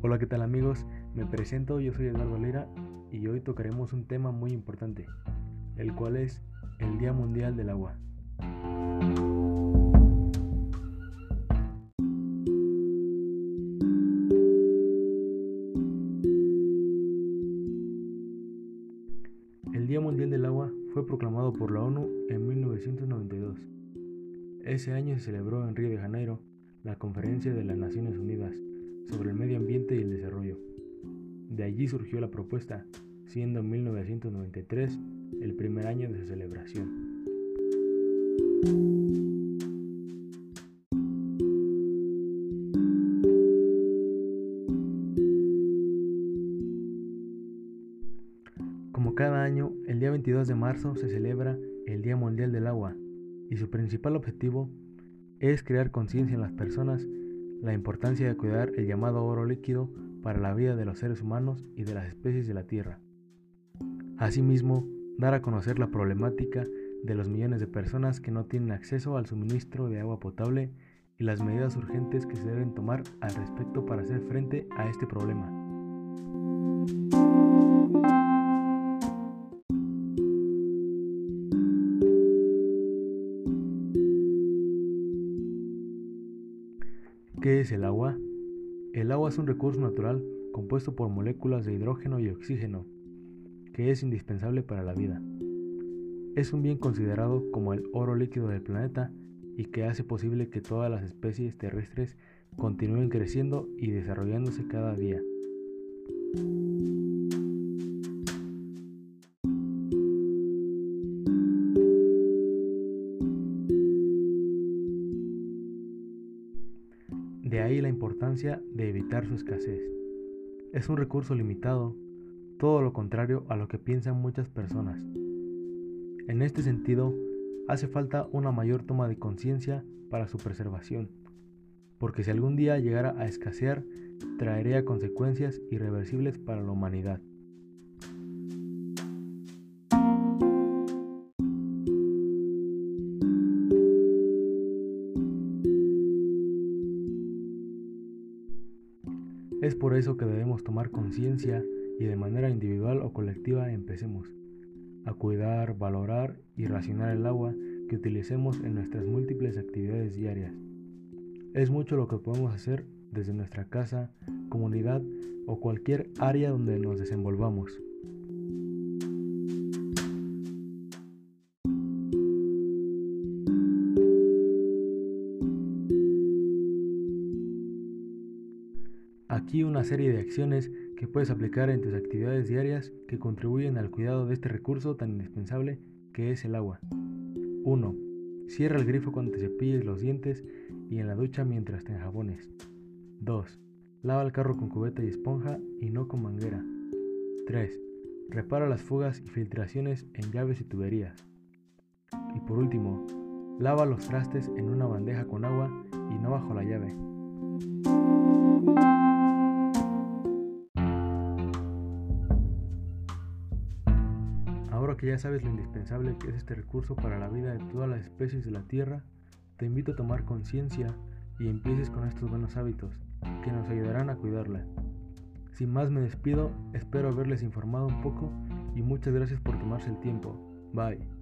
Hola, ¿qué tal amigos? Me presento, yo soy Eduardo Lira y hoy tocaremos un tema muy importante, el cual es el Día Mundial del Agua. El Día Mundial del Agua fue proclamado por la ONU en 1992. Ese año se celebró en Río de Janeiro la Conferencia de las Naciones Unidas sobre el Medio Ambiente y el Desarrollo. De allí surgió la propuesta, siendo en 1993 el primer año de su celebración. Como cada año, el día 22 de marzo se celebra el Día Mundial del Agua y su principal objetivo es crear conciencia en las personas la importancia de cuidar el llamado oro líquido para la vida de los seres humanos y de las especies de la Tierra. Asimismo, dar a conocer la problemática de los millones de personas que no tienen acceso al suministro de agua potable y las medidas urgentes que se deben tomar al respecto para hacer frente a este problema. ¿Qué es el agua? El agua es un recurso natural compuesto por moléculas de hidrógeno y oxígeno, que es indispensable para la vida. Es un bien considerado como el oro líquido del planeta y que hace posible que todas las especies terrestres continúen creciendo y desarrollándose cada día. De ahí la importancia de evitar su escasez. Es un recurso limitado, todo lo contrario a lo que piensan muchas personas. En este sentido, hace falta una mayor toma de conciencia para su preservación, porque si algún día llegara a escasear, traería consecuencias irreversibles para la humanidad. Es por eso que debemos tomar conciencia y de manera individual o colectiva empecemos a cuidar, valorar y racionar el agua que utilicemos en nuestras múltiples actividades diarias. Es mucho lo que podemos hacer desde nuestra casa, comunidad o cualquier área donde nos desenvolvamos. Aquí una serie de acciones que puedes aplicar en tus actividades diarias que contribuyen al cuidado de este recurso tan indispensable que es el agua. 1. Cierra el grifo cuando te cepilles los dientes y en la ducha mientras te enjabones. 2. Lava el carro con cubeta y esponja y no con manguera. 3. Repara las fugas y filtraciones en llaves y tuberías. Y por último, lava los trastes en una bandeja con agua y no bajo la llave. Ahora que ya sabes lo indispensable que es este recurso para la vida de todas las especies de la Tierra, te invito a tomar conciencia y empieces con estos buenos hábitos que nos ayudarán a cuidarla. Sin más me despido, espero haberles informado un poco y muchas gracias por tomarse el tiempo. Bye.